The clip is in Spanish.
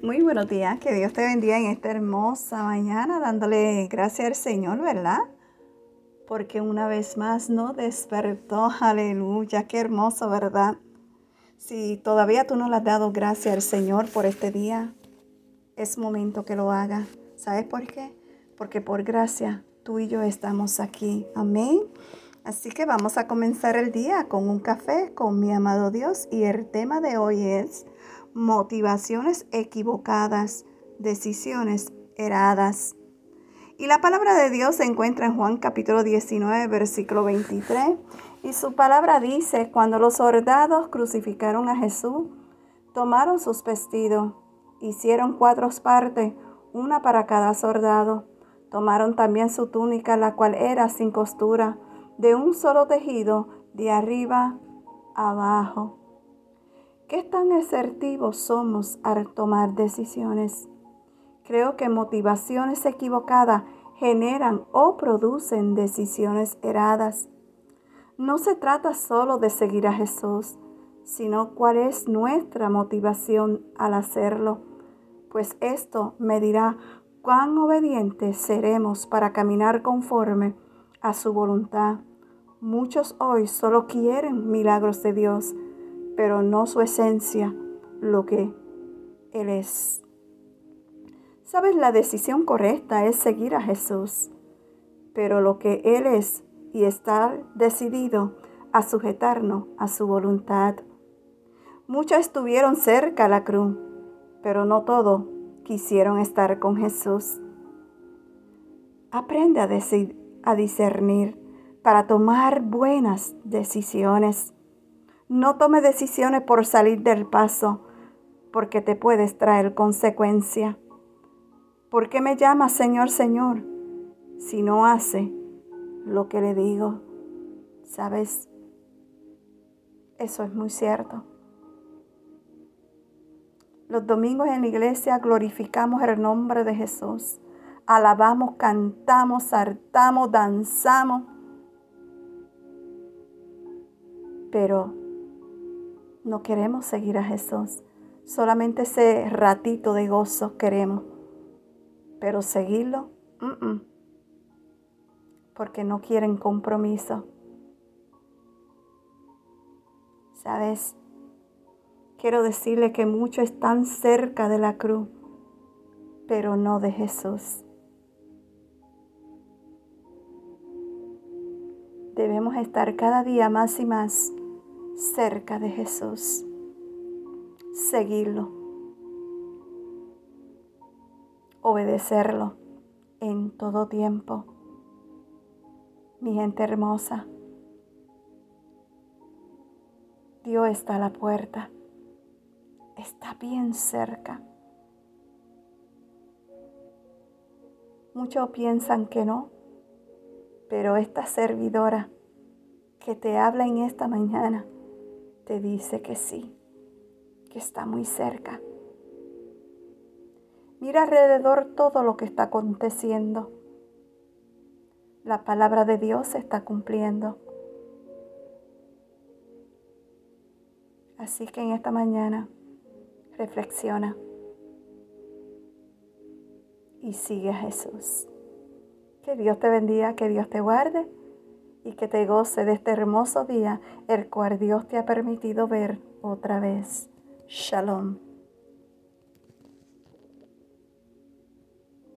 Muy buenos días, que Dios te bendiga en esta hermosa mañana, dándole gracias al Señor, ¿verdad? Porque una vez más no despertó, aleluya, qué hermoso, ¿verdad? Si todavía tú no le has dado gracias al Señor por este día, es momento que lo haga. ¿Sabes por qué? Porque por gracia tú y yo estamos aquí. Amén. Así que vamos a comenzar el día con un café con mi amado Dios y el tema de hoy es motivaciones equivocadas, decisiones eradas. Y la palabra de Dios se encuentra en Juan capítulo 19, versículo 23. Y su palabra dice, cuando los soldados crucificaron a Jesús, tomaron sus vestidos, hicieron cuatro partes, una para cada soldado. Tomaron también su túnica, la cual era sin costura, de un solo tejido, de arriba abajo. ¿Qué tan asertivos somos al tomar decisiones? Creo que motivaciones equivocadas generan o producen decisiones erradas. No se trata solo de seguir a Jesús, sino cuál es nuestra motivación al hacerlo, pues esto me dirá cuán obedientes seremos para caminar conforme a su voluntad. Muchos hoy solo quieren milagros de Dios, pero no su esencia, lo que Él es. Sabes, la decisión correcta es seguir a Jesús, pero lo que Él es y estar decidido a sujetarnos a su voluntad. Muchos estuvieron cerca a la cruz, pero no todos quisieron estar con Jesús. Aprende a, a discernir para tomar buenas decisiones. No tome decisiones por salir del paso, porque te puedes traer consecuencia. ¿Por qué me llama Señor, Señor, si no hace lo que le digo? ¿Sabes? Eso es muy cierto. Los domingos en la iglesia glorificamos el nombre de Jesús. Alabamos, cantamos, saltamos, danzamos. Pero no queremos seguir a Jesús. Solamente ese ratito de gozo queremos. Pero seguirlo, porque no quieren compromiso. ¿Sabes? Quiero decirle que muchos están cerca de la cruz, pero no de Jesús. Debemos estar cada día más y más cerca de Jesús. Seguirlo. Obedecerlo en todo tiempo. Mi gente hermosa. Dios está a la puerta. Está bien cerca. Muchos piensan que no, pero esta servidora que te habla en esta mañana te dice que sí, que está muy cerca. Mira alrededor todo lo que está aconteciendo. La palabra de Dios se está cumpliendo. Así que en esta mañana reflexiona y sigue a Jesús. Que Dios te bendiga, que Dios te guarde y que te goce de este hermoso día, el cual Dios te ha permitido ver otra vez. Shalom.